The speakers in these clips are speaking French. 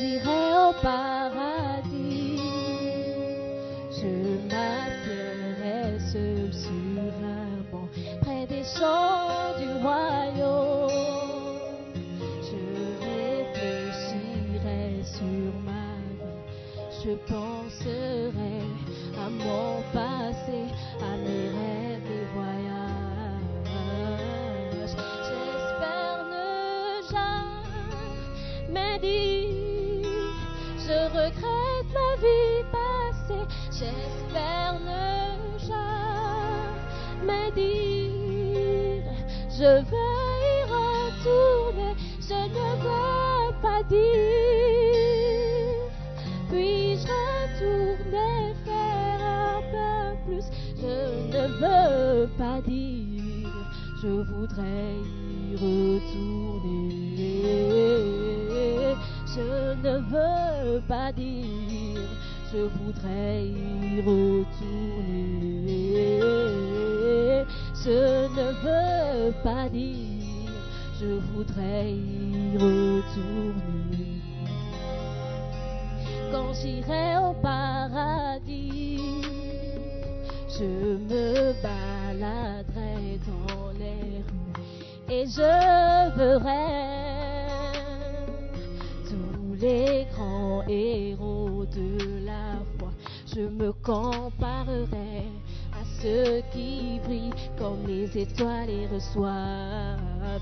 J'irai je sur un près des je voudrais y retourner. Je ne veux pas dire, je voudrais y retourner. Je ne veux pas dire, je voudrais y retourner. Quand j'irai comparerai à ceux qui brillent comme les étoiles et reçoivent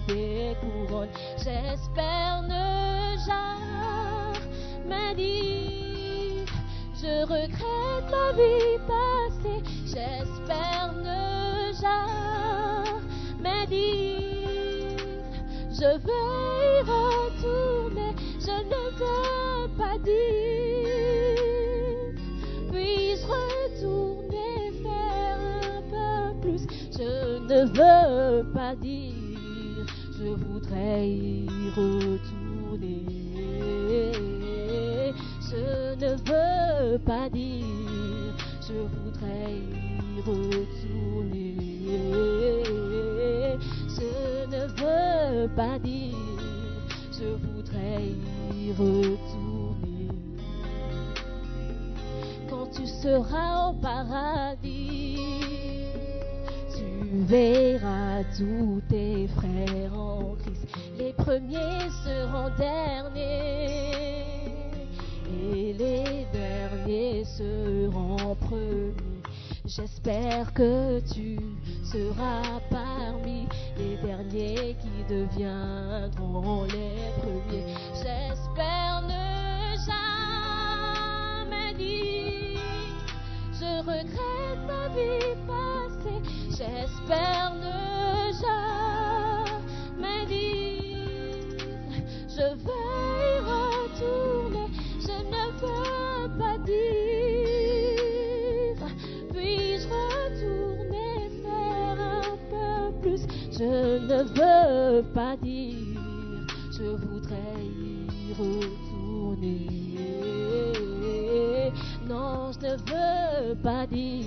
des couronnes. J'espère ne jamais dire, je regrette ma vie passée. J'espère ne jamais dire, je veux y retourner. Je ne veux pas dire, ne veux pas dire, je voudrais y retourner. Je ne veux pas dire, je voudrais y retourner. Je ne veux pas dire, je voudrais y retourner. Quand tu seras au paradis, verras tous tes frères en Christ. Les premiers seront derniers et les derniers seront premiers. J'espère que tu seras parmi les derniers qui deviendront les premiers. J'espère ne jamais dire, je regrette ma vie passée. J'espère ne jamais dire, je vais y retourner, je ne peux pas dire, puis-je retourner faire un peu plus, je ne veux pas dire, je voudrais y retourner. Non, je ne veux pas dire,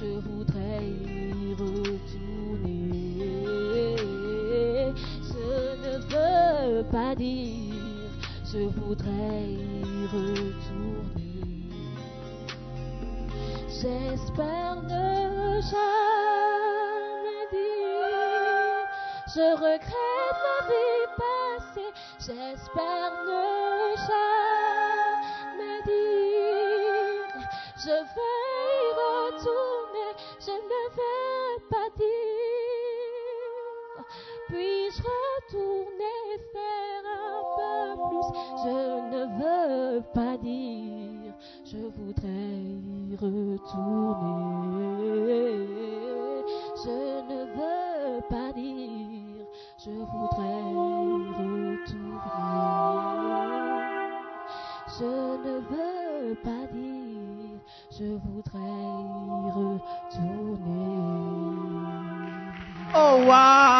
je voudrais y retourner. J'espère ne jamais dire, je regrette Je ne veux pas dire, je voudrais y retourner. Je ne veux pas dire, je voudrais y retourner. Je ne veux pas dire, je voudrais y retourner. Oh, wow!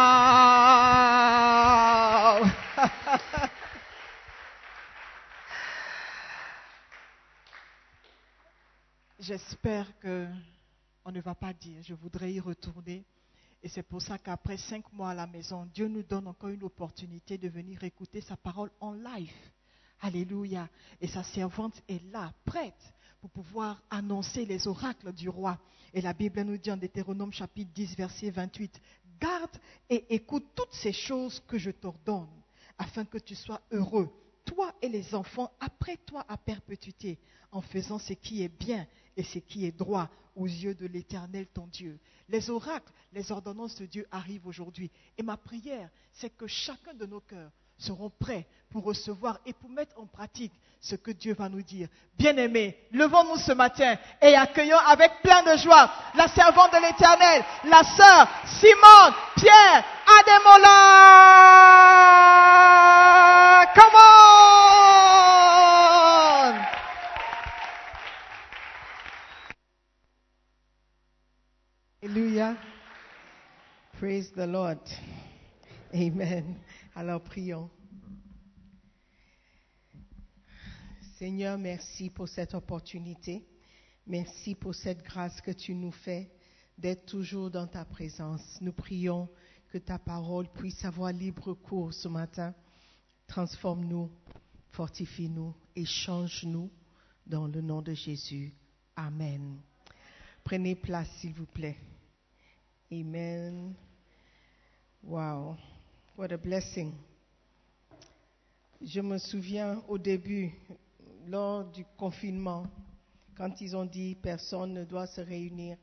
J'espère que on ne va pas dire je voudrais y retourner. Et c'est pour ça qu'après cinq mois à la maison, Dieu nous donne encore une opportunité de venir écouter sa parole en live. Alléluia. Et sa servante est là, prête pour pouvoir annoncer les oracles du roi. Et la Bible nous dit en Deutéronome chapitre 10, verset 28, Garde et écoute toutes ces choses que je t'ordonne, afin que tu sois heureux, toi et les enfants après toi à perpétuité, en faisant ce qui est bien et ce qui est droit aux yeux de l'Éternel ton Dieu. Les oracles, les ordonnances de Dieu arrivent aujourd'hui. Et ma prière, c'est que chacun de nos cœurs seront prêts pour recevoir et pour mettre en pratique ce que Dieu va nous dire. Bien-aimés, levons-nous ce matin et accueillons avec plein de joie la servante de l'Éternel, la sœur Simone Pierre Ademola. Come on! Alléluia. Praise the Lord. Amen. Alors prions. Seigneur, merci pour cette opportunité. Merci pour cette grâce que tu nous fais d'être toujours dans ta présence. Nous prions que ta parole puisse avoir libre cours ce matin. Transforme-nous, fortifie-nous et change-nous dans le nom de Jésus. Amen. Prenez place, s'il vous plaît. Amen. Wow. What a blessing. Je me souviens au début, lors du confinement, quand ils ont dit personne ne doit se réunir.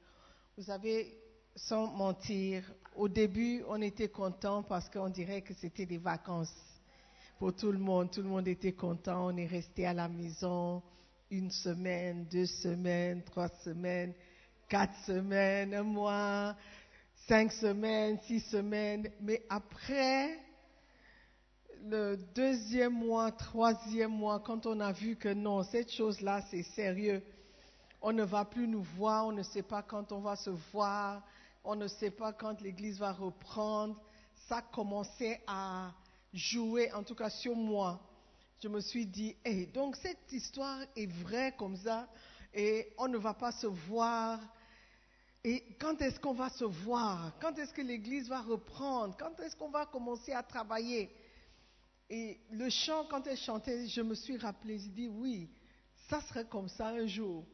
Vous savez, sans mentir, au début, on était content parce qu'on dirait que c'était des vacances pour tout le monde. Tout le monde était content. On est resté à la maison une semaine, deux semaines, trois semaines, quatre semaines, un mois, cinq semaines, six semaines. Mais après le deuxième mois, troisième mois, quand on a vu que non, cette chose-là, c'est sérieux, on ne va plus nous voir, on ne sait pas quand on va se voir, on ne sait pas quand l'Église va reprendre, ça commençait à jouer, en tout cas sur moi. Je me suis dit, hey, donc cette histoire est vraie comme ça, et on ne va pas se voir. Et quand est-ce qu'on va se voir? Quand est-ce que l'Église va reprendre? Quand est-ce qu'on va commencer à travailler? Et le chant, quand elle chantait, je me suis rappelé, j'ai dit, oui, ça serait comme ça un jour.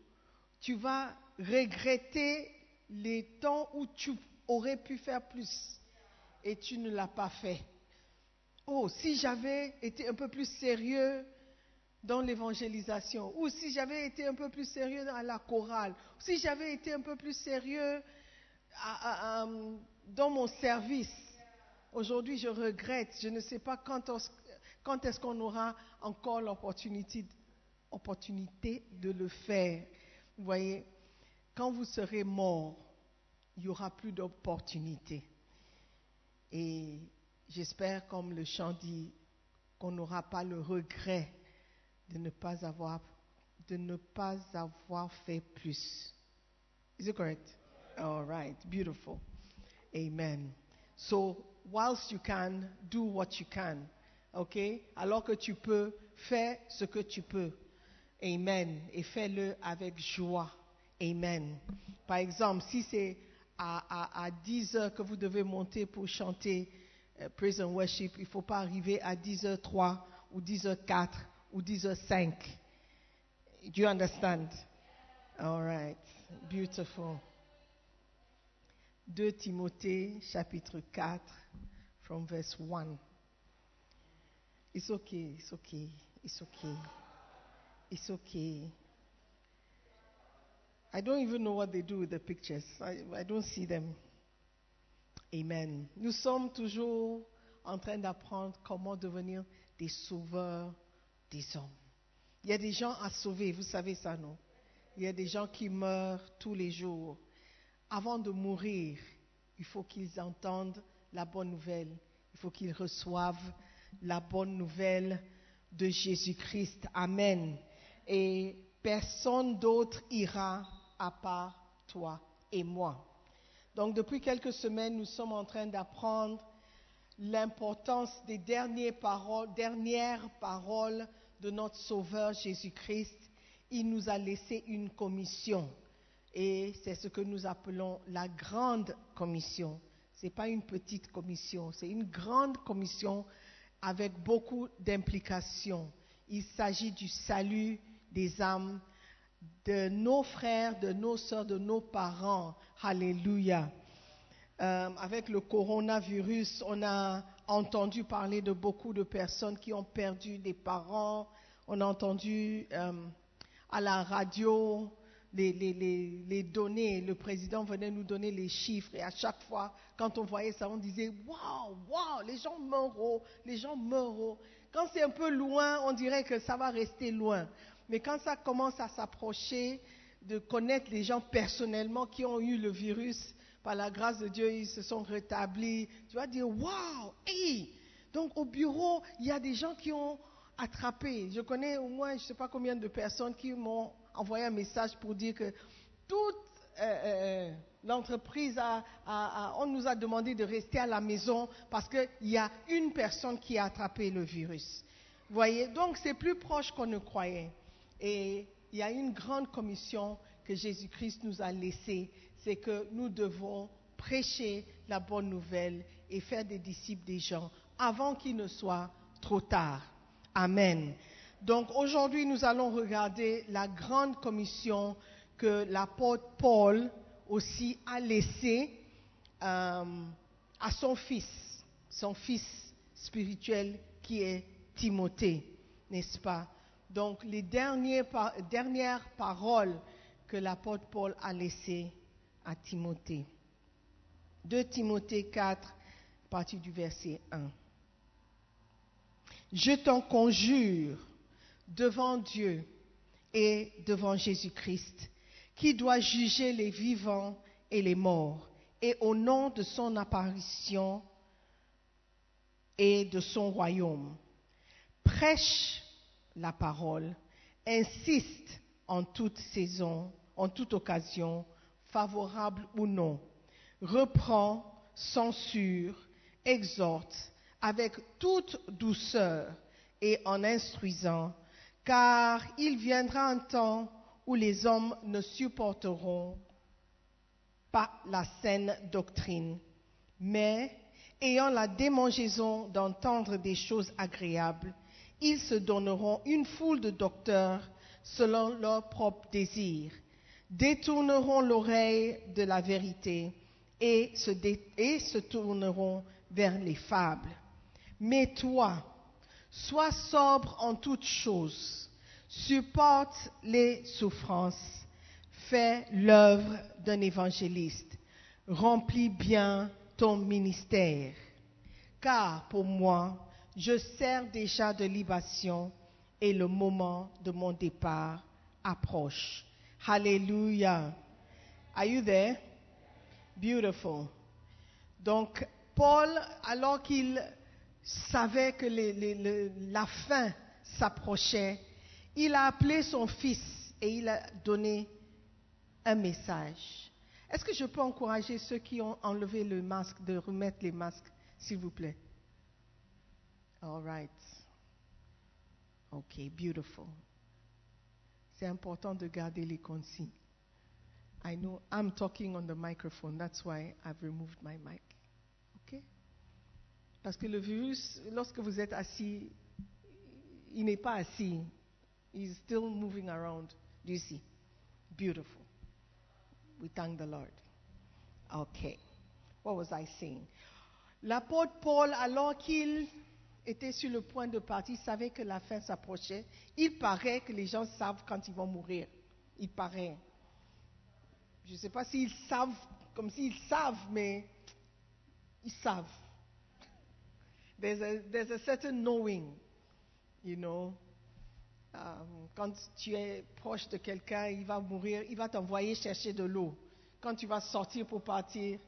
Tu vas regretter les temps où tu aurais pu faire plus et tu ne l'as pas fait. Oh, si j'avais été un peu plus sérieux dans l'évangélisation, ou si j'avais été un peu plus sérieux dans la chorale, si j'avais été un peu plus sérieux à- à- à, dans mon service. Aujourd'hui, je regrette. Je ne sais pas quand, est-ce qu'on aura encore l'opportunité opportunité de le faire. Vous voyez, quand vous serez mort, il n'y aura plus d'opportunité. Et j'espère, comme le chant dit, qu'on n'aura pas le regret de ne pas avoir, de ne pas avoir fait plus. Is it correct? All right, beautiful. Amen. So, whilst you can, do what you can. OK? Alors que tu peux, fais ce que tu peux. Amen. Et fais-le avec joie. Amen. Par exemple, si c'est à, à, à 10 heures que vous devez monter pour chanter euh, Praise and Worship, il ne faut pas arriver à 10h03 ou 10h04 ou 10h05. Do you understand? All right. Beautiful. 2 Timothée chapitre 4 from verse 1. It's okay, it's okay, it's okay. It's okay. I don't even know what they do with the pictures. I, I don't see them. Amen. Nous sommes toujours en train d'apprendre comment devenir des sauveurs des hommes. Il y a des gens à sauver, vous savez ça, non? Il y a des gens qui meurent tous les jours. Avant de mourir, il faut qu'ils entendent la bonne nouvelle. Il faut qu'ils reçoivent la bonne nouvelle de Jésus-Christ. Amen. Et personne d'autre ira à part toi et moi. Donc depuis quelques semaines, nous sommes en train d'apprendre l'importance des dernières paroles, dernières paroles de notre Sauveur Jésus-Christ. Il nous a laissé une commission et c'est ce que nous appelons la grande commission. Ce n'est pas une petite commission, c'est une grande commission avec beaucoup d'implications. Il s'agit du salut des âmes de nos frères, de nos sœurs, de nos parents. Alléluia. Euh, avec le coronavirus, on a entendu parler de beaucoup de personnes qui ont perdu des parents. On a entendu euh, à la radio les, les, données. Le président venait nous donner les chiffres. Et à chaque fois, quand on voyait ça, on disait Waouh, waouh, les gens meurent, les gens meurent. Quand c'est un peu loin, on dirait que ça va rester loin. Mais quand ça commence à s'approcher, de connaître les gens personnellement qui ont eu le virus, par la grâce de Dieu, ils se sont rétablis. Tu vas dire, waouh, hey! Donc au bureau, il y a des gens qui ont attrapé. Je connais au moins, je ne sais pas combien de personnes qui m'ont envoyé un message pour dire que toute euh, euh, l'entreprise, a, a, a, on nous a demandé de rester à la maison parce qu'il y a une personne qui a attrapé le virus. Vous voyez, donc c'est plus proche qu'on ne croyait. Et il y a une grande commission que Jésus-Christ nous a laissée, c'est que nous devons prêcher la bonne nouvelle et faire des disciples des gens avant qu'il ne soit trop tard. Amen. Donc aujourd'hui, nous allons regarder la grande commission que l'apôtre Paul aussi a laissée euh, à son fils, son fils spirituel qui est Timothée, n'est-ce pas? Donc les dernières, dernières paroles que l'apôtre Paul a laissées à Timothée. 2 Timothée 4, à partir du verset 1. Je t'en conjure devant Dieu et devant Jésus-Christ, qui doit juger les vivants et les morts, et au nom de son apparition et de son royaume. Prêche la parole, insiste en toute saison, en toute occasion, favorable ou non, reprend, censure, exhorte avec toute douceur et en instruisant, car il viendra un temps où les hommes ne supporteront pas la saine doctrine, mais ayant la démangeaison d'entendre des choses agréables, ils se donneront une foule de docteurs selon leurs propres désirs, détourneront l'oreille de la vérité et se, tourneront vers les fables. Mais toi, sois sobre en toutes choses, supporte les souffrances, fais l'œuvre d'un évangéliste, remplis bien ton ministère. Car pour moi, je sers déjà de libation et le moment de mon départ approche. Hallelujah. Are you there? Beautiful. Donc, Paul, alors qu'il savait que la fin s'approchait, il a appelé son fils et il a donné un message. Est-ce que je peux encourager ceux qui ont enlevé le masque de remettre les masques, s'il vous plaît? All right. OK, beautiful. C'est important de garder les consignes. I know I'm talking on the microphone, that's why I've removed my mic. OK? Parce que le virus, lorsque vous êtes assis, il n'est pas assis. He's still moving around. Do you see? Beautiful. We thank the Lord. Okay. What was I saying? L'apôtre Paul, alors qu'il était sur le point de partir, savait que la fin s'approchait. Il paraît que les gens savent quand ils vont mourir. Il paraît. Je ne sais pas s'ils savent, comme s'ils savent, mais ils savent. There's a, there's a certain knowing, you know. Um, quand tu es proche de quelqu'un, il va mourir, il va t'envoyer chercher de l'eau. Quand tu vas sortir pour partir,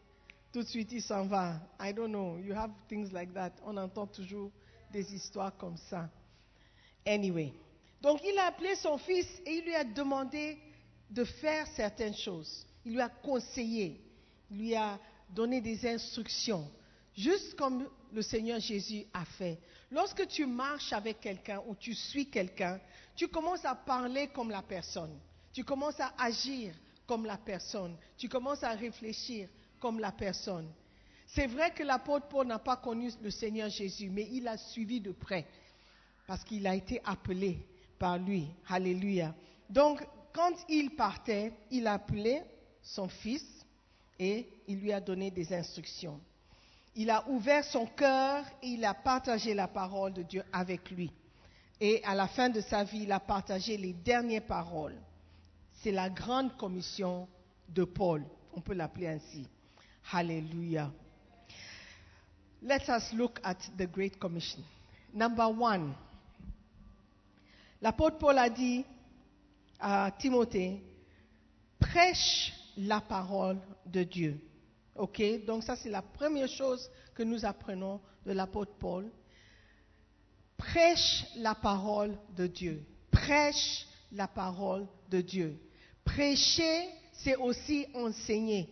tout de suite il s'en va. I don't know, you have things like that. On entend toujours des histoires comme ça. Anyway, donc il a appelé son fils et il lui a demandé de faire certaines choses. Il lui a conseillé, il lui a donné des instructions, juste comme le Seigneur Jésus a fait. Lorsque tu marches avec quelqu'un ou tu suis quelqu'un, tu commences à parler comme la personne, tu commences à agir comme la personne, tu commences à réfléchir comme la personne. C'est vrai que l'apôtre Paul n'a pas connu le Seigneur Jésus, mais il a suivi de près parce qu'il a été appelé par lui. Alléluia. Donc, quand il partait, il a appelé son fils et il lui a donné des instructions. Il a ouvert son cœur et il a partagé la parole de Dieu avec lui. Et à la fin de sa vie, il a partagé les dernières paroles. C'est la grande commission de Paul. On peut l'appeler ainsi. Hallelujah. Let us look at the Great Commission. Number one. L'apôtre Paul a dit à Timothée, prêche la parole de Dieu. OK? Donc ça, c'est la première chose que nous apprenons de l'apôtre Paul. Prêche la parole de Dieu. Prêche la parole de Dieu. Prêcher, c'est aussi enseigner.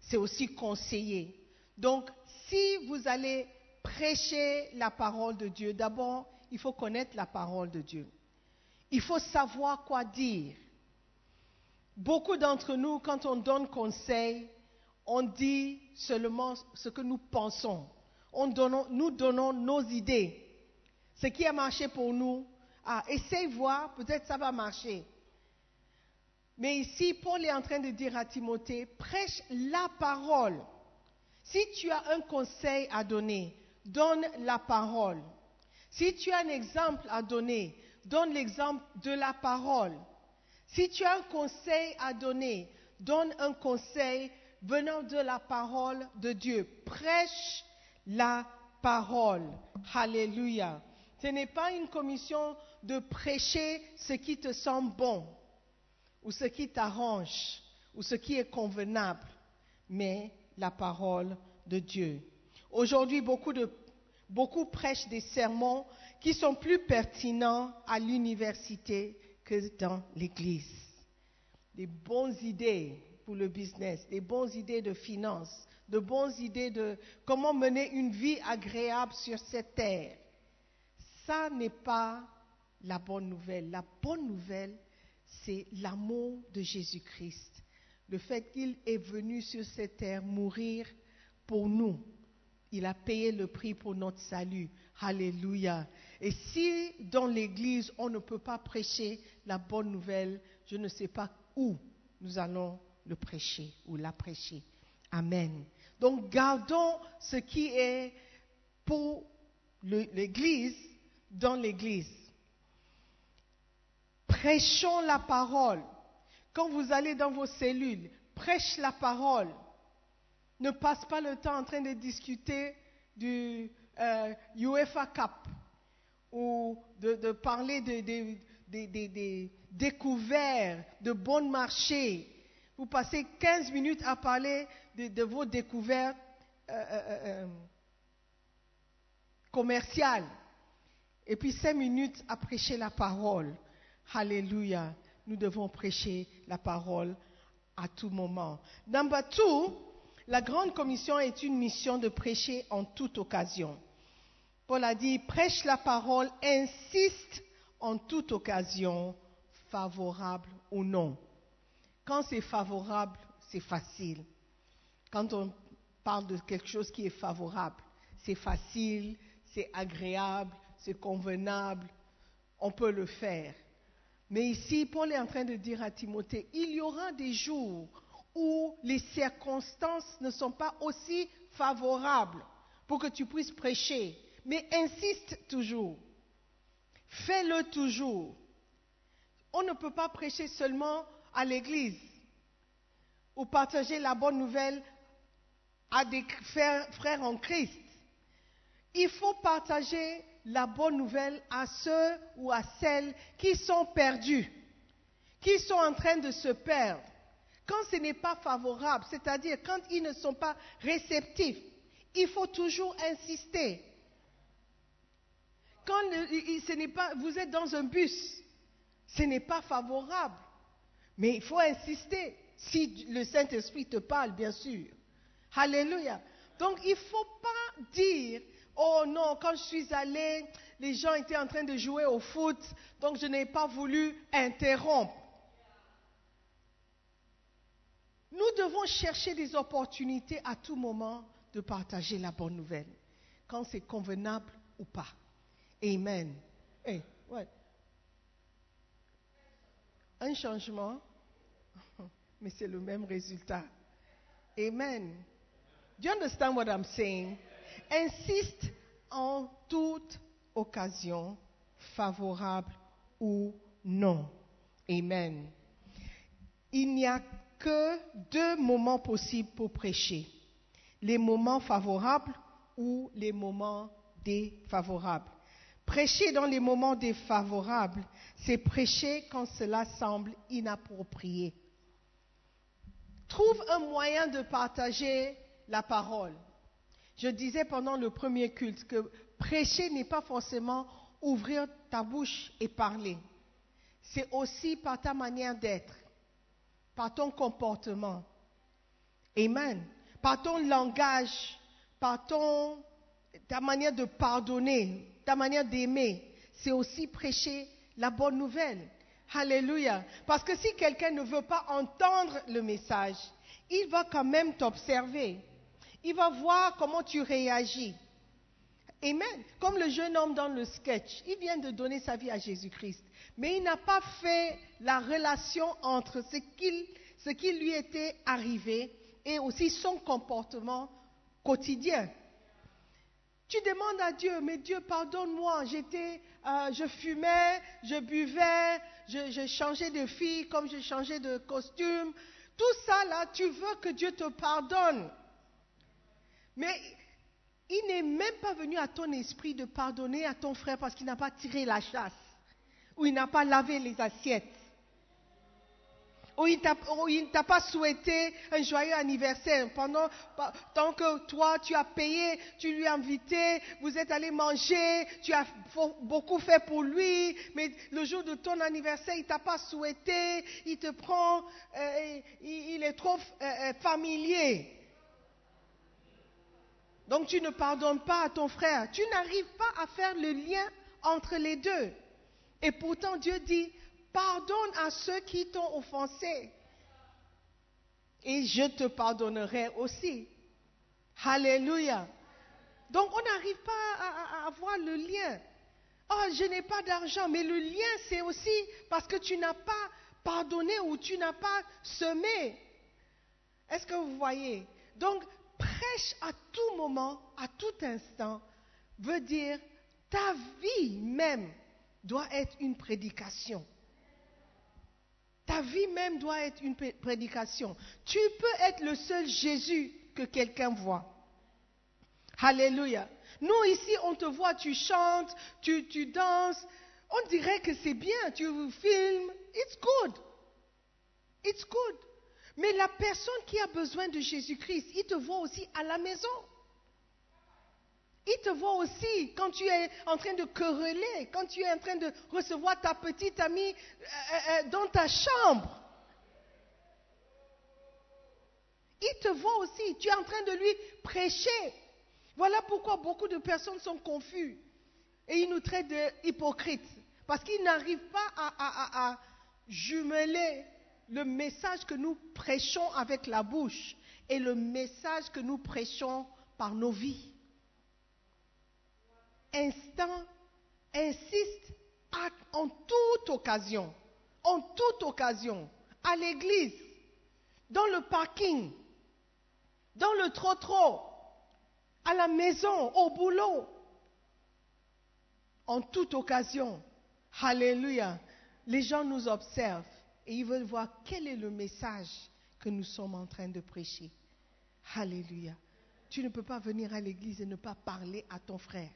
C'est aussi conseiller. Donc, si vous allez prêcher la parole de Dieu, d'abord, il faut connaître la parole de Dieu. Il faut savoir quoi dire. Beaucoup d'entre nous, quand on donne conseil, on dit seulement ce que nous pensons. On donnons- nous donnons nos idées. Ce qui a marché pour nous, ah, essaye voir, peut-être ça va marcher. Mais ici, Paul est en train de dire à Timothée, prêche la parole. Si tu as un conseil à donner, donne la parole. Si tu as un exemple à donner, donne l'exemple de la parole. Si tu as un conseil à donner, donne un conseil venant de la parole de Dieu. Prêche la parole. Alléluia. Ce n'est pas une commission de prêcher ce qui te semble bon ou ce qui t'arrange ou ce qui est convenable, mais la parole de Dieu. Aujourd'hui, beaucoup, prêchent des sermons qui sont plus pertinents à l'université que dans l'église. Des bonnes idées pour le business, des bonnes idées de finance, de bonnes idées de comment mener une vie agréable sur cette terre. Ça n'est pas la bonne nouvelle. La bonne nouvelle, c'est l'amour de Jésus-Christ. Le fait qu'il est venu sur cette terre mourir pour nous. Il a payé le prix pour notre salut. Alléluia. Et si dans l'Église, on ne peut pas prêcher la bonne nouvelle, je ne sais pas où nous allons le prêcher ou la prêcher. Amen. Donc gardons ce qui est pour l'Église dans l'Église. Prêchons la parole. Quand vous allez dans vos cellules, prêche la parole. Ne passe pas le temps en train de discuter du euh, UEFA Cup ou de, parler des de, découvertes, de bons marchés. Vous passez 15 minutes à parler de, vos découvertes euh, euh, commerciales. Et puis cinq minutes à prêcher la parole. Alléluia. Nous devons prêcher la parole à tout moment. Number two, la grande commission est une mission de prêcher en toute occasion. Paul a dit, prêche la parole, insiste en toute occasion, favorable ou non. Quand c'est favorable, c'est facile. Quand on parle de quelque chose qui est favorable, c'est facile, c'est agréable, c'est convenable, on peut le faire. Mais ici, Paul est en train de dire à Timothée, il y aura des jours où les circonstances ne sont pas aussi favorables pour que tu puisses prêcher. Mais insiste toujours. Fais-le toujours. On ne peut pas prêcher seulement à l'église ou partager la bonne nouvelle à des frères en Christ. Il faut partager la bonne nouvelle à ceux ou à celles qui sont perdus, qui sont en train de se perdre. Quand ce n'est pas favorable, c'est-à-dire quand ils ne sont pas réceptifs, il faut toujours insister. Quand vous êtes dans un bus, ce n'est pas favorable, mais il faut insister. Si le Saint-Esprit te parle, bien sûr. Alléluia. Donc il ne faut pas dire, oh non, quand je suis allé, les gens étaient en train de jouer au foot, donc je n'ai pas voulu interrompre. Nous devons chercher des opportunités à tout moment de partager la bonne nouvelle, quand c'est convenable ou pas. Amen. Hey, what? Un changement, mais c'est le même résultat. Amen. Do you understand what I'm saying? Insiste en toute occasion, favorable ou non. Amen. Il n'y a que deux moments possibles pour prêcher. Les moments favorables ou les moments défavorables. Prêcher dans les moments défavorables, c'est prêcher quand cela semble inapproprié. Trouve un moyen de partager la parole. Je disais pendant le premier culte que prêcher n'est pas forcément ouvrir ta bouche et parler. C'est aussi par ta manière d'être, par ton comportement. Amen. Par ton langage, par ton, ta manière de pardonner, ta manière d'aimer. C'est aussi prêcher la bonne nouvelle. Alléluia. Parce que si quelqu'un ne veut pas entendre le message, il va quand même t'observer. Il va voir comment tu réagis. Amen. Comme le jeune homme dans le sketch, il vient de donner sa vie à Jésus-Christ. Mais il n'a pas fait la relation entre ce, qui lui était arrivé et aussi son comportement quotidien. Tu demandes à Dieu, mais Dieu, pardonne-moi, j'étais, euh, je fumais, je buvais, je, je changeais de fille comme je changeais de costume. Tout ça là, tu veux que Dieu te pardonne. Mais il n'est même pas venu à ton esprit de pardonner à ton frère parce qu'il n'a pas tiré la chasse, ou il n'a pas lavé les assiettes, ou il ne t'a pas souhaité un joyeux anniversaire. Pendant tant que toi tu as payé, tu lui as invité, vous êtes allé manger, tu as beaucoup fait pour lui, mais le jour de ton anniversaire il t'a pas souhaité, il te prend, euh, il, est trop euh, euh, familier. Donc tu ne pardonnes pas à ton frère. Tu n'arrives pas à faire le lien entre les deux. Et pourtant Dieu dit, pardonne à ceux qui t'ont offensé. Et je te pardonnerai aussi. Alléluia. Donc on n'arrive pas à, avoir le lien. Oh, je n'ai pas d'argent, mais le lien c'est aussi parce que tu n'as pas pardonné ou tu n'as pas semé. Est-ce que vous voyez? Donc prêche à tout moment, à tout instant, veut dire ta vie même doit être une prédication. Ta vie même doit être une prédication. Tu peux être le seul Jésus que quelqu'un voit. Alléluia. Nous, ici, on te voit, tu chantes, tu, tu danses. On dirait que c'est bien, tu filmes. It's good. It's good. Mais la personne qui a besoin de Jésus-Christ, il te voit aussi à la maison. Il te voit aussi quand tu es en train de quereller, quand tu es en train de recevoir ta petite amie euh, euh, euh, dans ta chambre. te voit aussi. Tu es en train de lui prêcher. Voilà pourquoi beaucoup de personnes sont confuses. Et ils nous traitent d'hypocrites. Parce qu'ils n'arrivent pas à- à jumeler le message que nous prêchons avec la bouche et le message que nous prêchons par nos vies. Instant, insiste en toute occasion, en toute occasion, à l'église, dans le parking, dans le trottoir, à la maison, au boulot, en toute occasion. Alléluia. Les gens nous observent et ils veulent voir quel est le message que nous sommes en train de prêcher. Alléluia. Tu ne peux pas venir à l'église et ne pas parler à ton frère.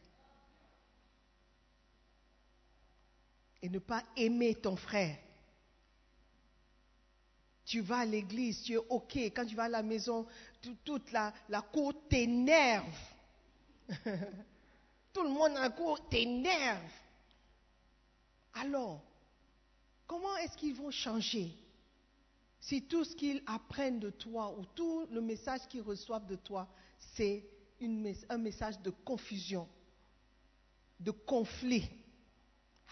Et ne pas aimer ton frère. Tu vas à l'église, tu es OK. Quand tu vas à la maison, tout- toute la, la cour t'énerve. Tout le monde en cour t'énerve. Alors, comment est-ce qu'ils vont changer si tout ce qu'ils apprennent de toi ou tout le message qu'ils reçoivent de toi, c'est un message de confusion, de conflit?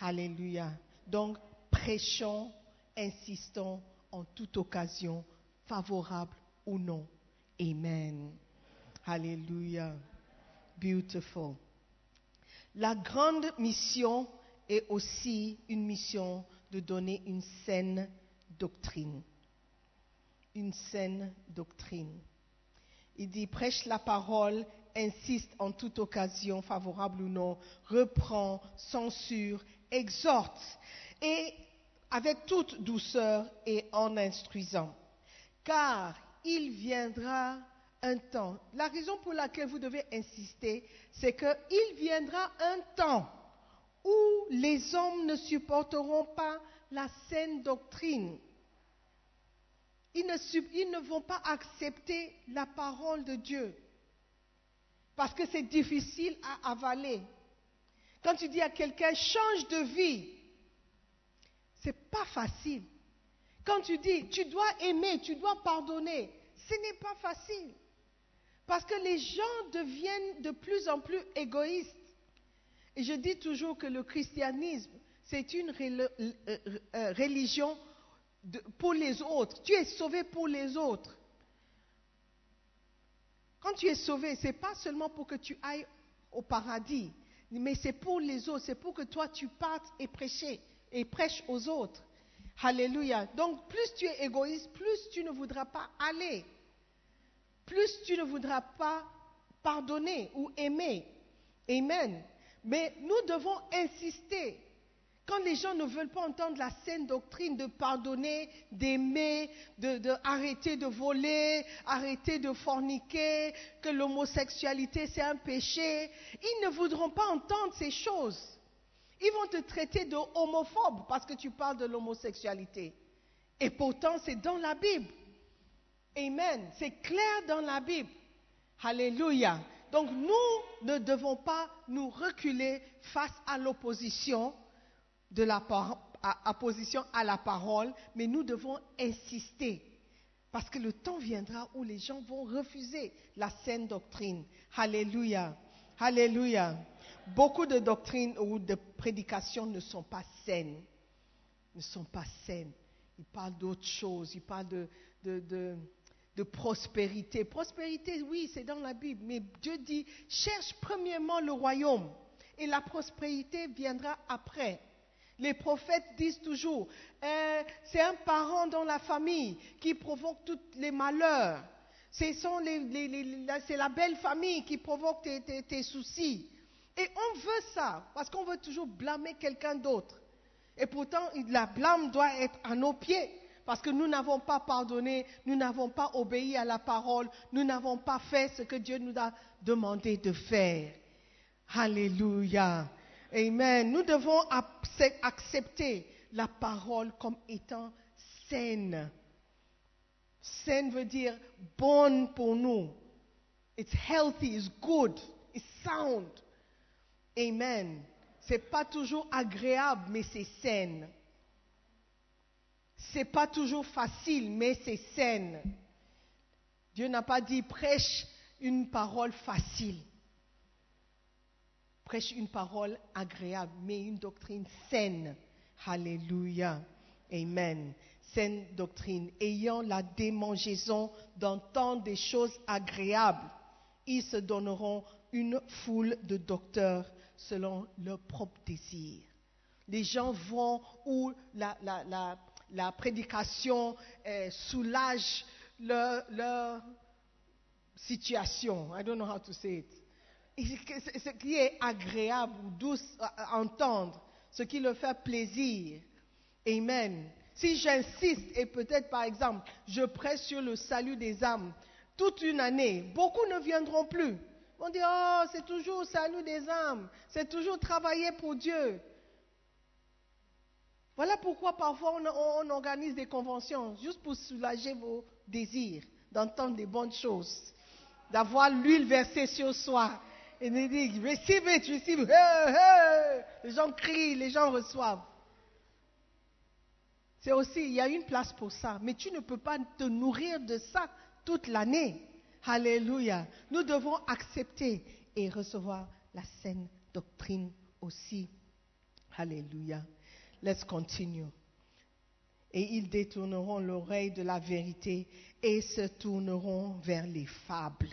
Alléluia. Donc, prêchons, insistons en toute occasion, favorable ou non. Amen. Alléluia. Beautiful. La grande mission est aussi une mission de donner une saine doctrine. Une saine doctrine. Il dit, prêche la parole, insiste en toute occasion, favorable ou non, reprend, censure, exhorte, et avec toute douceur et en instruisant. Car il viendra un temps. La raison pour laquelle vous devez insister, c'est qu'il viendra un temps où les hommes ne supporteront pas la saine doctrine. Ils ne, vont pas accepter la parole de Dieu parce que c'est difficile à avaler. Quand tu dis à quelqu'un change de vie, c'est pas facile. Quand tu dis tu dois aimer, tu dois pardonner, ce n'est pas facile. Parce que les gens deviennent de plus en plus égoïstes. Et je dis toujours que le christianisme, c'est une rel- euh, euh, religion pour les autres. Tu es sauvé pour les autres. Quand tu es sauvé, ce n'est pas seulement pour que tu ailles au paradis, mais c'est pour les autres, c'est pour que toi tu partes et prêcher et prêches aux autres. Alléluia. Donc plus tu es égoïste, plus tu ne voudras pas aller. Plus tu ne voudras pas pardonner ou aimer. Amen. Mais nous devons insister. Quand les gens ne veulent pas entendre la saine doctrine de pardonner, d'aimer, de, de de voler, arrêter de forniquer, que l'homosexualité c'est un péché, ils ne voudront pas entendre ces choses. Ils vont te traiter de homophobe parce que tu parles de l'homosexualité. Et pourtant, c'est dans la Bible. Amen. C'est clair dans la Bible. Alléluia. Donc nous ne devons pas nous reculer face à l'opposition de la à, la parole, mais nous devons insister. Parce que le temps viendra où les gens vont refuser la saine doctrine. Alléluia. Alléluia. Beaucoup de doctrines ou de prédications ne sont pas saines. Ne sont pas saines. Ils parlent d'autres choses. Ils parlent de, de prospérité. Prospérité, oui, c'est dans la Bible. Mais Dieu dit, cherche premièrement le royaume. Et la prospérité viendra après. Les prophètes disent toujours, euh, c'est un parent dans la famille qui provoque tous les malheurs. C'est la belle famille qui provoque tes, tes- tes soucis. Et on veut ça, parce qu'on veut toujours blâmer quelqu'un d'autre. Et pourtant, la blâme doit être à nos pieds, parce que nous n'avons pas pardonné, nous n'avons pas obéi à la parole, nous n'avons pas fait ce que Dieu nous a demandé de faire. Alléluia. Amen. Nous devons acce- accepter la parole comme étant saine. Saine veut dire bonne pour nous. It's healthy, it's good, it's sound. Amen. C'est pas toujours agréable, mais c'est saine. C'est pas toujours facile, mais c'est saine. Dieu n'a pas dit prêche une parole facile. Prêche une parole agréable, mais une doctrine saine. Alléluia. Amen. Saine doctrine. Ayant la démangeaison d'entendre des choses agréables, ils se donneront une foule de docteurs selon leur propre désir. Les gens vont où la- la prédication euh, soulage leur, situation. I don't know how to say it. Ce qui est agréable ou douce à entendre, ce qui leur fait plaisir. Amen. Si j'insiste, et peut-être par exemple, je presse sur le salut des âmes toute une année, beaucoup ne viendront plus. Vont dire, oh, c'est toujours salut des âmes, c'est toujours travailler pour Dieu. Voilà pourquoi parfois on, organise des conventions, juste pour soulager vos désirs, d'entendre des bonnes choses, d'avoir l'huile versée sur soi. Et on dit, receive it, receive it. Les gens crient, les gens reçoivent. C'est aussi, il y a une place pour ça. Mais tu ne peux pas te nourrir de ça toute l'année. Alléluia. Nous devons accepter et recevoir la saine doctrine aussi. Alléluia. Let's continue. Et ils détourneront l'oreille de la vérité et se tourneront vers les fables.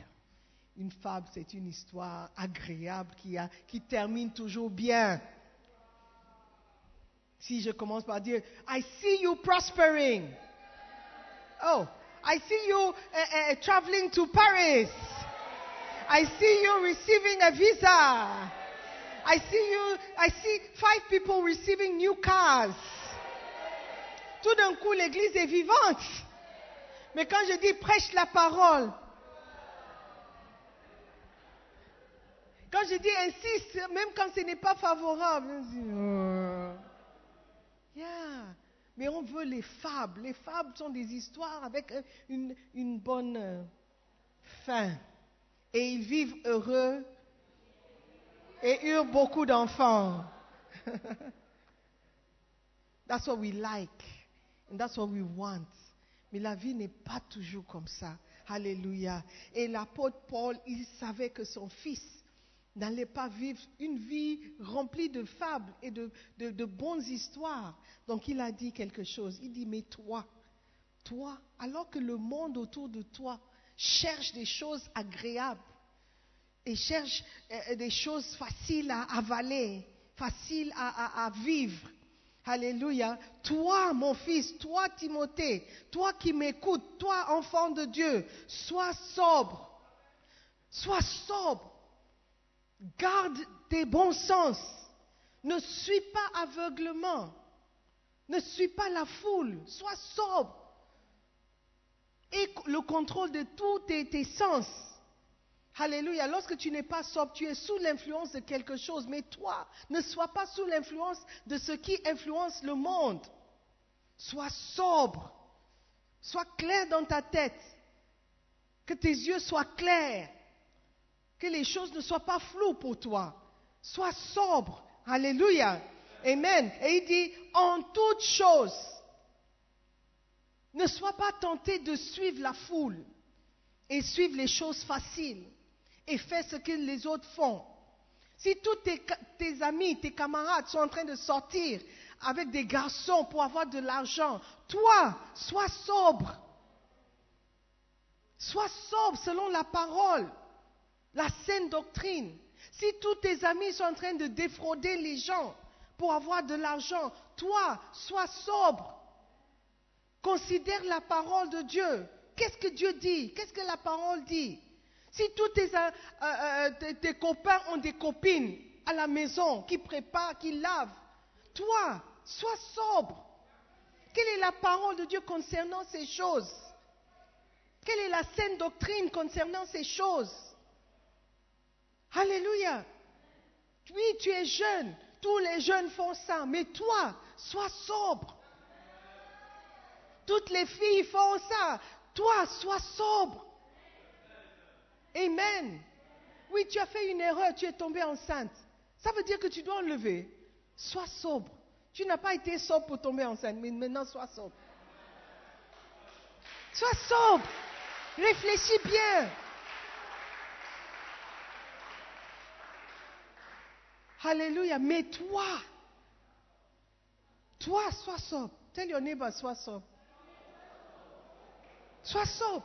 Une fable, c'est une histoire agréable qui, a- qui termine toujours bien. Si je commence par dire, I see you prospering. Oh, I see you uh, uh, traveling to Paris. I see you receiving a visa. I see you, I see five people receiving new cars. Tout d'un coup, l'église est vivante. Mais quand je dis prêche la parole, quand je dis insiste, même quand ce n'est pas favorable, on dit, oh. Yeah. Mais on veut les fables. Les fables sont des histoires avec une, bonne fin. Et ils vivent heureux et eurent beaucoup d'enfants. that's what we like. And that's what we want. Mais la vie n'est pas toujours comme ça. Alléluia. Et l'apôtre Paul, il savait que son fils n'allait pas vivre une vie remplie de fables et de, de, de bonnes histoires. Donc il a dit quelque chose. Il dit, mais toi, toi, alors que le monde autour de toi cherche des choses agréables et cherche euh, des choses faciles à avaler, faciles à, vivre. Alléluia. Toi, mon fils, toi, Timothée, toi qui m'écoutes, toi, enfant de Dieu, sois sobre. Sois sobre. Garde tes bons sens. Ne suis pas aveuglement. Ne suis pas la foule. Sois sobre. Et le contrôle de tous tes sens. Alléluia. Lorsque tu n'es pas sobre, tu es sous l'influence de quelque chose. Mais toi, ne sois pas sous l'influence de ce qui influence le monde. Sois sobre. Sois clair dans ta tête. Que tes yeux soient clairs. Que les choses ne soient pas floues pour toi. Sois sobre. Alléluia. Amen. Et il dit, en toute chose, ne sois pas tenté de suivre la foule et suivre les choses faciles et faire ce que les autres font. Si tous tes amis, tes camarades sont en train de sortir avec des garçons pour avoir de l'argent, toi, sois sobre. Sois sobre selon la parole, la saine doctrine. Si tous tes amis sont en train de défrauder les gens pour avoir de l'argent, toi, sois sobre. Considère la parole de Dieu. Qu'est-ce que Dieu dit? Qu'est-ce que la parole dit? Si tous tes, euh, euh, tes- tes copains ont des copines à la maison qui préparent, qui lavent, toi, sois sobre. Quelle est la parole de Dieu concernant ces choses? Quelle est la saine doctrine concernant ces choses? Alléluia. Oui, tu es jeune. Tous les jeunes font ça. Mais toi, sois sobre. Toutes les filles font ça. Toi, sois sobre. Amen. Oui, tu as fait une erreur, tu es tombée enceinte. Ça veut dire que tu dois enlever. Sois sobre. Tu n'as pas été sobre pour tomber enceinte, mais maintenant sois sobre. Sois sobre. Réfléchis bien. Alléluia. Mais toi, toi, sois sobre. Tell your neighbor, sois sobre. Sois sobre.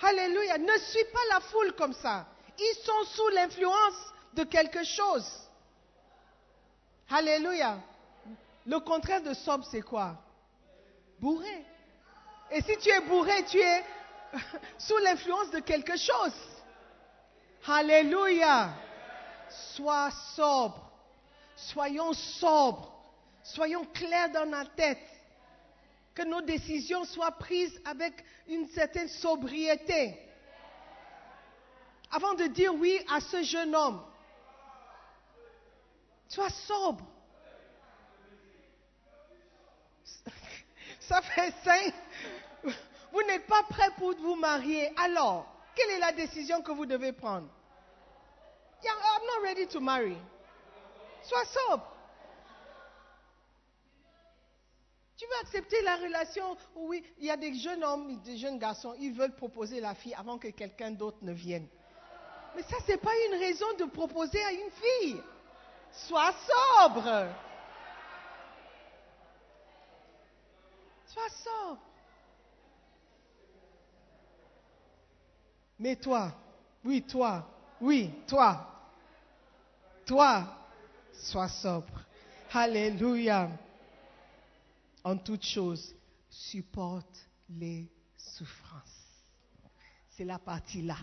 Alléluia. Ne suis pas la foule comme ça. Ils sont sous l'influence de quelque chose. Alléluia. Le contraire de sobre, c'est quoi? Bourré. Et si tu es bourré, tu es sous l'influence de quelque chose. Alléluia. Sois sobre. Soyons sobres. Soyons clairs dans la tête. Que nos décisions soient prises avec une certaine sobriété. Avant de dire oui à ce jeune homme, sois sobre. Ça fait cinq. Vous n'êtes pas prêt pour vous marier. Alors, quelle est la décision que vous devez prendre? I'm not ready to marry. Sois sobre. Tu veux accepter la relation Oui, il y a des jeunes hommes, des jeunes garçons, ils veulent proposer la fille avant que quelqu'un d'autre ne vienne. Mais ça, ce n'est pas une raison de proposer à une fille. Sois sobre. Sois sobre. Mais toi, oui, toi, oui, toi, toi, sois sobre. Alléluia. En toute chose, supporte les souffrances. C'est la partie là.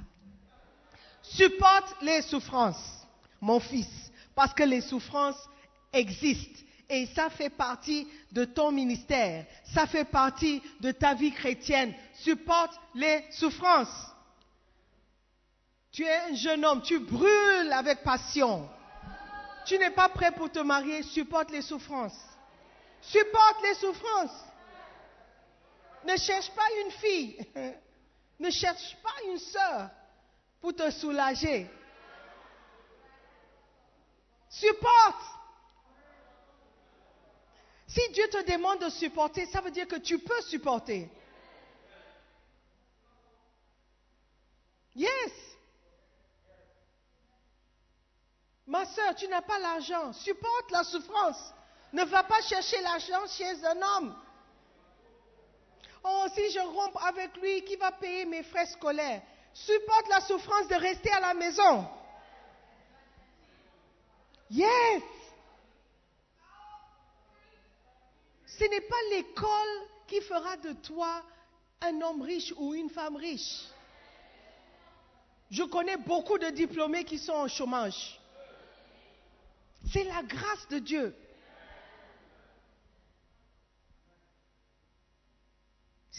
Supporte les souffrances, mon fils, parce que les souffrances existent. Et ça fait partie de ton ministère. Ça fait partie de ta vie chrétienne. Supporte les souffrances. Tu es un jeune homme, tu brûles avec passion. Tu n'es pas prêt pour te marier, supporte les souffrances. Supporte les souffrances. Ne cherche pas une fille. Ne cherche pas une sœur pour te soulager. Supporte. Si Dieu te demande de supporter, ça veut dire que tu peux supporter. Yes. Ma soeur, tu n'as pas l'argent. Supporte la souffrance. Ne va pas chercher l'argent chez un homme. Oh, si je romps avec lui, qui va payer mes frais scolaires? Supporte la souffrance de rester à la maison. Yes. Ce n'est pas l'école qui fera de toi un homme riche ou une femme riche. Je connais beaucoup de diplômés qui sont en chômage. C'est la grâce de Dieu.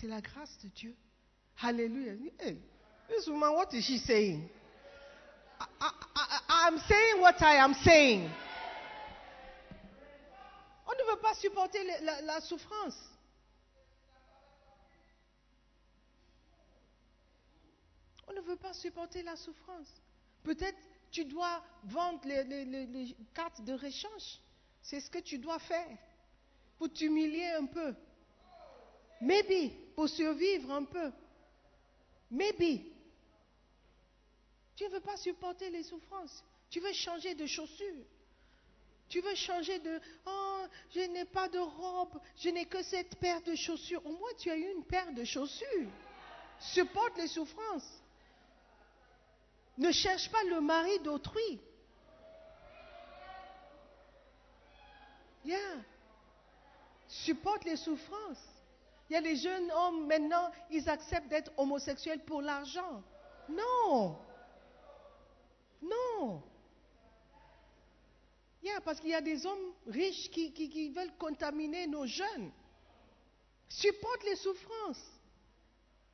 C'est la grâce de Dieu. This woman, what is she saying? I, saying what I am saying. On ne veut pas supporter la, souffrance. On ne veut pas supporter la souffrance. Peut-être tu dois vendre les, les, cartes de rechange. C'est ce que tu dois faire pour t'humilier un peu. Maybe, pour survivre un peu. Maybe. Tu ne veux pas supporter les souffrances. Tu veux changer de chaussures. Tu veux changer de... Oh, je n'ai pas de robe. Je n'ai que cette paire de chaussures. Au moins, tu as eu une paire de chaussures. Supporte les souffrances. Ne cherche pas le mari d'autrui. Yeah. Supporte les souffrances. Il y a des jeunes hommes maintenant, ils acceptent d'être homosexuels pour l'argent. Non. Non. Parce qu'il y a des hommes riches qui, qui, qui, veulent contaminer nos jeunes. Supporte les souffrances.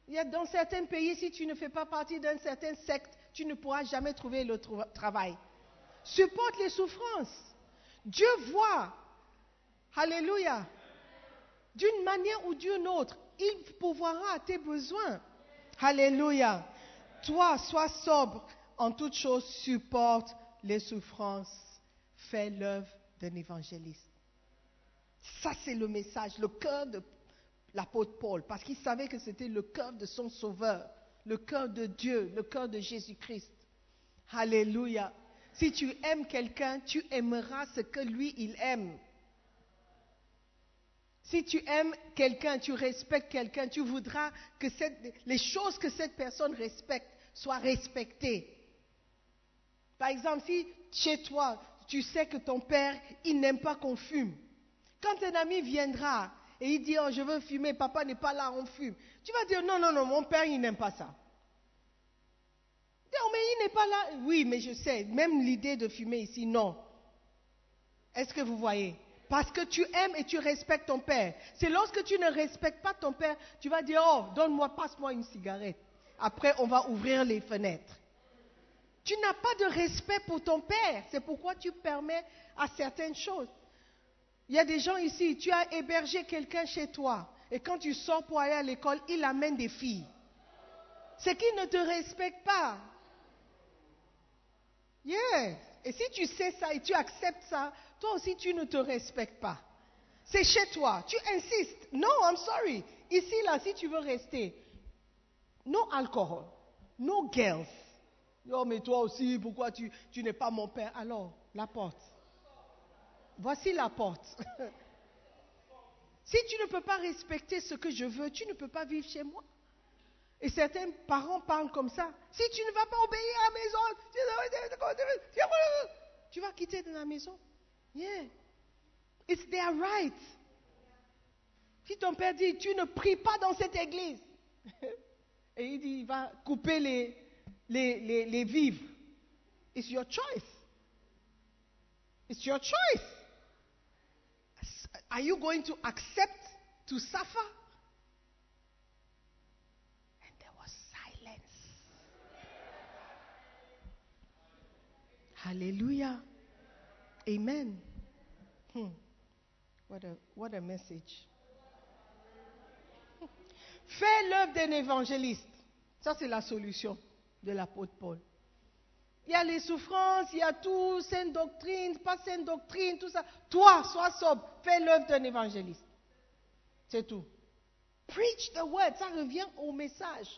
Il y a dans certains pays, si tu ne fais pas partie d'un certain secte, tu ne pourras jamais trouver le travail. Supporte les souffrances. Dieu voit. Alléluia d'une manière ou d'une autre, il pourvoira à tes besoins. Alléluia. Toi, sois sobre en toutes choses, supporte les souffrances, fais l'œuvre d'un évangéliste. Ça, c'est le message, le cœur de l'apôtre Paul, parce qu'il savait que c'était le cœur de son sauveur, le cœur de Dieu, le cœur de Jésus-Christ. Alléluia. Si tu aimes quelqu'un, tu aimeras ce que lui, il aime. Si tu aimes quelqu'un, tu respectes quelqu'un, tu voudras que les choses que cette personne respecte soient respectées. Par exemple, si chez toi, tu sais que ton père, il n'aime pas qu'on fume. Quand un ami viendra et il dit, oh, je veux fumer, papa n'est pas là, on fume. Tu vas dire, non, non, non, mon père, il n'aime pas ça. Mais il n'est pas là. Oui, mais je sais, même l'idée de fumer ici, non. Est-ce que vous voyez? Parce que tu aimes et tu respectes ton père. C'est lorsque tu ne respectes pas ton père, tu vas dire, oh, donne-moi, passe-moi une cigarette. Après, on va ouvrir les fenêtres. Tu n'as pas de respect pour ton père. C'est pourquoi tu permets à certaines choses. Il y a des gens ici, tu as hébergé quelqu'un chez toi. Et quand tu sors pour aller à l'école, il amène des filles. C'est qu'il ne te respecte pas. Yes. Et si tu sais ça et tu acceptes ça, toi aussi tu ne te respectes pas. C'est chez toi. Tu insistes. Non, I'm sorry. Ici, là, si tu veux rester, no alcohol, no girls. Oh, mais toi aussi, pourquoi tu, tu n'es pas mon père? Alors, la porte. Voici la porte. si tu ne peux pas respecter ce que je veux, tu ne peux pas vivre chez moi. Et certains parents parlent comme ça. Si tu ne vas pas obéir à la maison, tu vas quitter la maison. Yeah. It's their right. Si ton père dit, tu ne pries pas dans cette église, et il dit, il va couper les, les, vivres, it's your choice. It's your choice. Are you going to accept to suffer? And there was silence. Hallelujah. Amen. Hmm. What, a, what a message. Fais l'œuvre d'un évangéliste. Ça, c'est la solution de l'apôtre Paul. Il y a les souffrances, il y a tout, sainte doctrine, pas sainte doctrine, tout ça. Toi, sois sobre, fais l'œuvre d'un évangéliste. C'est tout. Preach the word, ça revient au message.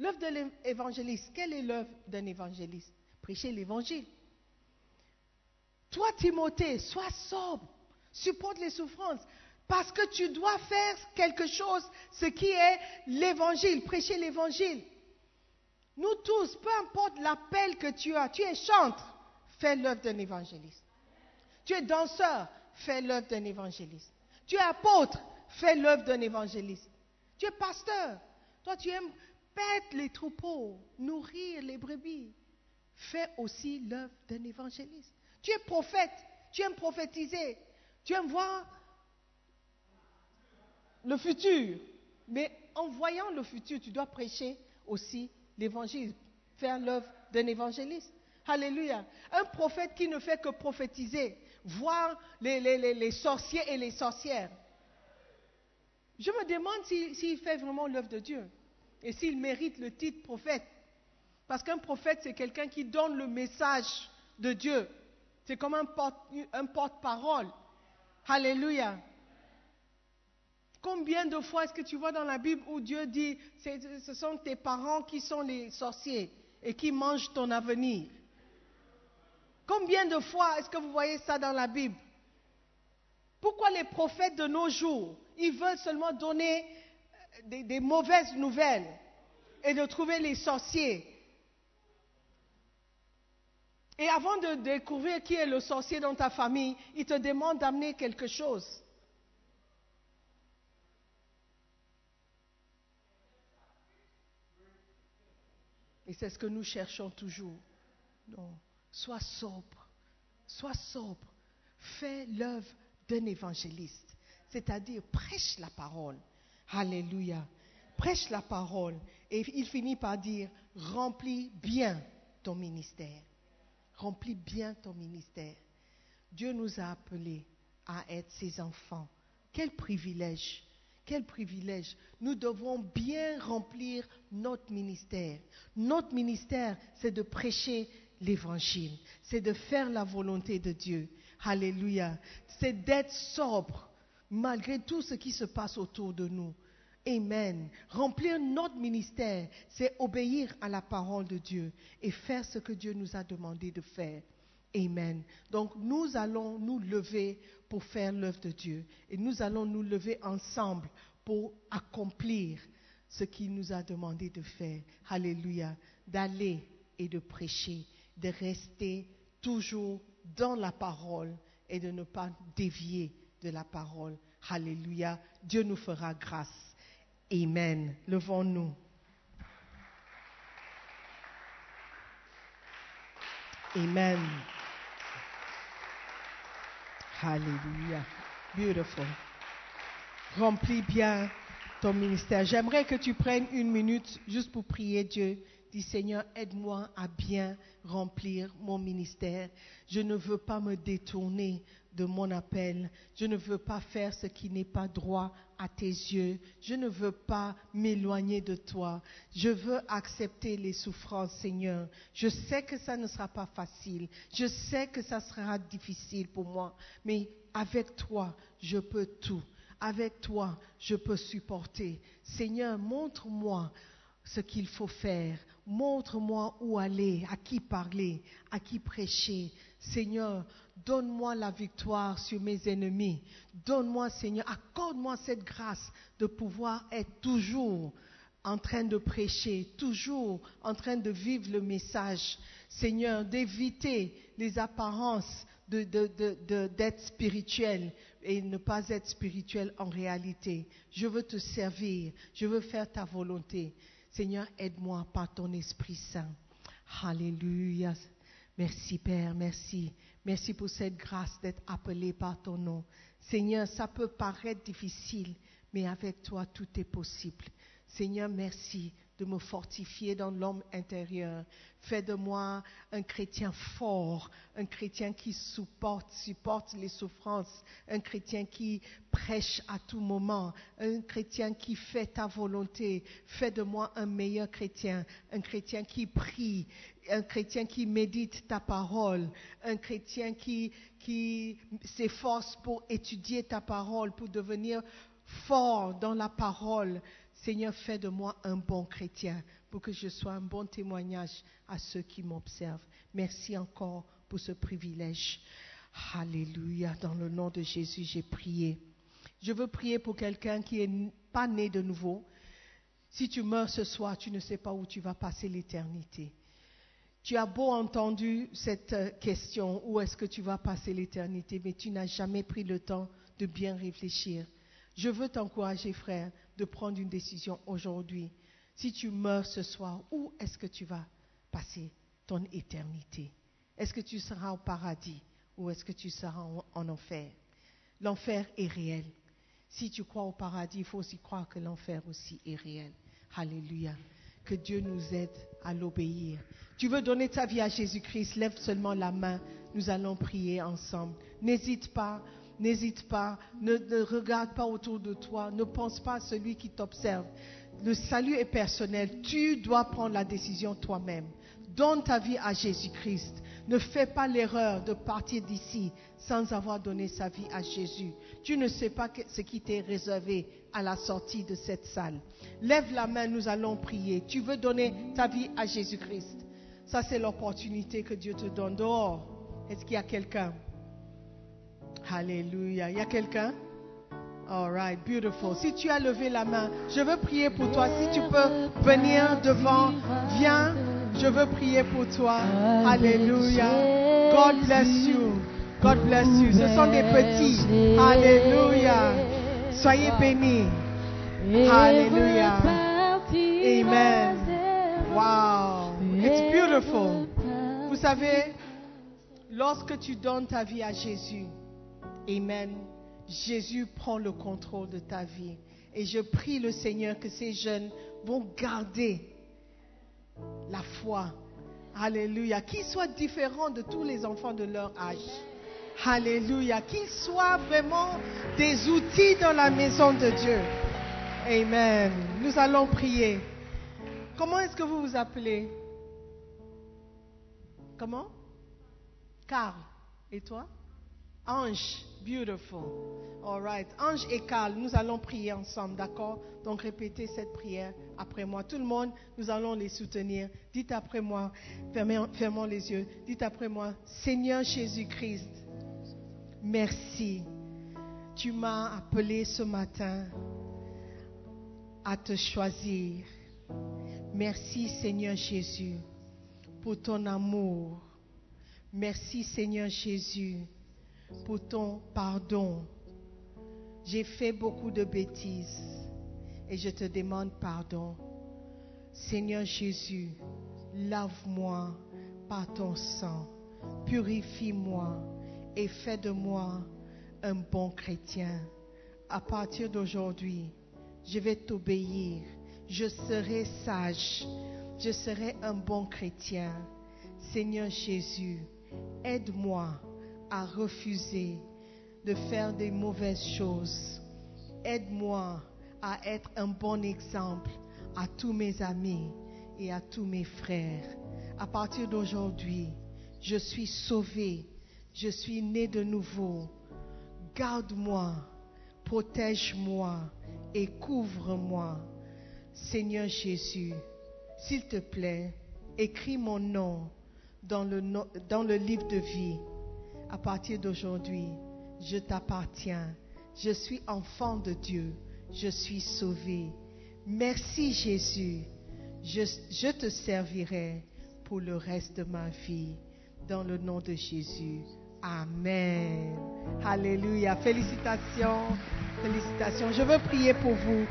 L'œuvre de l'évangéliste, quelle est l'œuvre d'un évangéliste? Prêcher l'évangile. Toi, Timothée, sois sobre, supporte les souffrances, parce que tu dois faire quelque chose, ce qui est l'évangile, prêcher l'évangile. Nous tous, peu importe l'appel que tu as, tu es chantre, fais l'œuvre d'un évangéliste. Tu es danseur, fais l'œuvre d'un évangéliste. Tu es apôtre, fais l'œuvre d'un évangéliste. Tu es pasteur, toi tu aimes paître les troupeaux, nourrir les brebis. Fais aussi l'œuvre d'un évangéliste. Tu es prophète, tu aimes prophétiser, tu aimes voir le futur. Mais en voyant le futur, tu dois prêcher aussi l'évangile, faire l'œuvre d'un évangéliste. Alléluia. Un prophète qui ne fait que prophétiser, voir les, sorciers et les sorcières. Je me demande s'il fait vraiment l'œuvre de Dieu et s'il mérite le titre prophète. Parce qu'un prophète, c'est quelqu'un qui donne le message de Dieu. C'est comme un porte-parole. Alléluia. Combien de fois est-ce que tu vois dans la Bible où Dieu dit, ce sont tes parents qui sont les sorciers et qui mangent ton avenir? Combien de fois est-ce que vous voyez ça dans la Bible? Pourquoi les prophètes de nos jours, ils veulent seulement donner des, mauvaises nouvelles et de trouver les sorciers? Et avant de découvrir qui est le sorcier dans ta famille, ils te demandent d'amener quelque chose. Et c'est ce que nous cherchons toujours. Non, sois sobre, sois sobre, fais l'œuvre d'un évangéliste, c'est-à-dire prêche la parole. Alléluia. Prêche la parole. Et il finit par dire, remplis bien ton ministère. Remplis bien ton ministère. Dieu nous a appelés à être ses enfants. Quel privilège quel privilège. Nous devons bien remplir notre ministère. Notre ministère, c'est de prêcher l'évangile, c'est de faire la volonté de Dieu. Alléluia. C'est d'être sobre malgré tout ce qui se passe autour de nous. Amen. Remplir notre ministère, c'est obéir à la parole de Dieu et faire ce que Dieu nous a demandé de faire. Amen. Donc nous allons nous lever pour faire l'œuvre de Dieu et nous allons nous lever ensemble pour accomplir ce qu'il nous a demandé de faire. Alléluia. D'aller et de prêcher, de rester toujours dans la parole et de ne pas dévier de la parole. Alléluia. Dieu nous fera grâce. Amen. Levons-nous. Amen. Alléluia. Beautiful. Remplis bien ton ministère. J'aimerais que tu prennes une minute juste pour prier Dieu. Dis Seigneur, aide-moi à bien remplir mon ministère. Je ne veux pas me détourner de mon appel. Je ne veux pas faire ce qui n'est pas droit à tes yeux. Je ne veux pas m'éloigner de toi. Je veux accepter les souffrances, Seigneur. Je sais que ça ne sera pas facile. Je sais que ça sera difficile pour moi. Mais avec toi, je peux tout. Avec toi, je peux supporter. Seigneur, montre-moi ce qu'il faut faire. Montre-moi où aller, à qui parler, à qui prêcher. Seigneur, donne-moi la victoire sur mes ennemis. Donne-moi, Seigneur, accorde-moi cette grâce de pouvoir être toujours en train de prêcher, toujours en train de vivre le message. Seigneur, d'éviter les apparences d'être spirituel et ne pas être spirituel en réalité. Je veux te servir, je veux faire ta volonté. Seigneur, aide-moi par ton Esprit Saint. Alléluia. Merci Père, merci. Merci pour cette grâce d'être appelé par ton nom. Seigneur, ça peut paraître difficile, mais avec toi, tout est possible. Seigneur, merci de me fortifier dans l'homme intérieur. Fais de moi un chrétien fort, un chrétien qui supporte, supporte les souffrances, un chrétien qui prêche à tout moment, un chrétien qui fait ta volonté. Fais de moi un meilleur chrétien, un chrétien qui prie, un chrétien qui médite ta parole, un chrétien qui, qui s'efforce pour étudier ta parole, pour devenir fort dans la parole. Seigneur, fais de moi un bon chrétien pour que je sois un bon témoignage à ceux qui m'observent. Merci encore pour ce privilège. Alléluia. Dans le nom de Jésus, j'ai prié. Je veux prier pour quelqu'un qui n'est pas né de nouveau. Si tu meurs ce soir, tu ne sais pas où tu vas passer l'éternité. Tu as beau entendu cette euh, question, où est-ce que tu vas passer l'éternité, mais tu n'as jamais pris le temps de bien réfléchir. Je veux t'encourager, frère, de prendre une décision aujourd'hui. Si tu meurs ce soir, où est-ce que tu vas passer ton éternité? Est-ce que tu seras au paradis ou est-ce que tu seras en, enfer? L'enfer est réel. Si tu crois au paradis, il faut aussi croire que l'enfer aussi est réel. Alléluia. Que Dieu nous aide à l'obéir. Tu veux donner ta vie à Jésus-Christ, lève seulement la main. Nous allons prier ensemble. N'hésite pas. N'hésite pas, ne, regarde pas autour de toi, ne pense pas à celui qui t'observe. Le salut est personnel. Tu dois prendre la décision toi-même. Donne ta vie à Jésus-Christ. Ne fais pas l'erreur de partir d'ici sans avoir donné sa vie à Jésus. Tu ne sais pas ce qui t'est réservé à la sortie de cette salle. Lève la main, nous allons prier. Tu veux donner ta vie à Jésus-Christ. Ça, c'est l'opportunité que Dieu te donne dehors. Est-ce qu'il y a quelqu'un? Alléluia. Il y a quelqu'un? All right, beautiful. Si tu as levé la main, je veux prier pour toi. Si tu peux venir devant, viens. Je veux prier pour toi. Alléluia. God bless you. God bless you. Ce sont des petits. Alléluia. Soyez bénis. Alléluia. Amen. Wow. It's beautiful. Vous savez, lorsque tu donnes ta vie à Jésus, Amen. Jésus prend le contrôle de ta vie. Et je prie le Seigneur que ces jeunes vont garder la foi. Alléluia. Qu'ils soient différents de tous les enfants de leur âge. Alléluia. Qu'ils soient vraiment des outils dans la maison de Dieu. Amen. Nous allons prier. Comment est-ce que vous vous appelez? Comment? Carl. Et toi? Ange, beautiful. All right. Ange et Carl, nous allons prier ensemble, d'accord? Donc répétez cette prière après moi. Tout le monde, nous allons les soutenir. Dites après moi, fermez- fermons les yeux. Dites après moi, Seigneur Jésus-Christ, merci. Tu m'as appelé ce matin à te choisir. Merci Seigneur Jésus pour ton amour. Merci Seigneur Jésus pour ton pardon. J'ai fait beaucoup de bêtises et je te demande pardon. Seigneur Jésus, lave-moi par ton sang, purifie-moi et fais de moi un bon chrétien. À partir d'aujourd'hui, je vais t'obéir, je serai sage, je serai un bon chrétien. Seigneur Jésus, aide-moi à refuser de faire des mauvaises choses. Aide-moi à être un bon exemple à tous mes amis et à tous mes frères. À partir d'aujourd'hui, je suis sauvé, je suis né de nouveau. Garde-moi, protège-moi et couvre-moi. Seigneur Jésus, s'il te plaît, écris mon nom dans le, dans le livre de vie. À partir d'aujourd'hui, je t'appartiens. Je suis enfant de Dieu. Je suis sauvé. Merci Jésus. Je, te servirai pour le reste de ma vie. Dans le nom de Jésus. Amen. Alléluia. Félicitations. Félicitations. Je veux prier pour vous.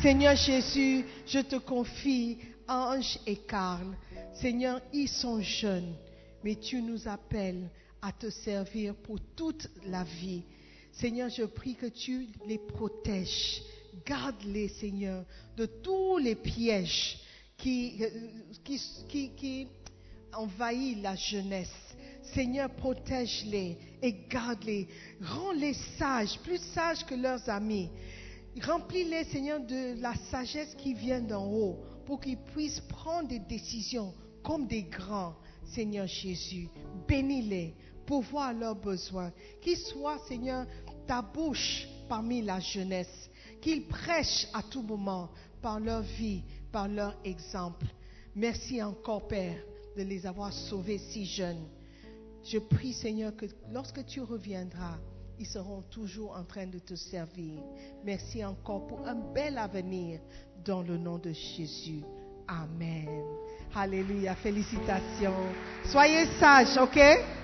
Seigneur Jésus, je te confie Ange et Karl. Seigneur, ils sont jeunes, mais tu nous appelles à te servir pour toute la vie. Seigneur, je prie que tu les protèges. Garde-les, Seigneur, de tous les pièges qui, euh, qui, qui, qui envahissent la jeunesse. Seigneur, protège-les et garde-les. Rends-les sages, plus sages que leurs amis. Remplis-les, Seigneur, de la sagesse qui vient d'en haut pour qu'ils puissent prendre des décisions comme des grands, Seigneur Jésus. Bénis-les pour voir leurs besoins. Qu'ils soient, Seigneur, ta bouche parmi la jeunesse. Qu'ils prêchent à tout moment par leur vie, par leur exemple. Merci encore, Père, de les avoir sauvés si jeunes. Je prie, Seigneur, que lorsque tu reviendras, ils seront toujours en train de te servir. Merci encore pour un bel avenir dans le nom de Jésus. Amen. Alléluia. Félicitations. Soyez sages, ok?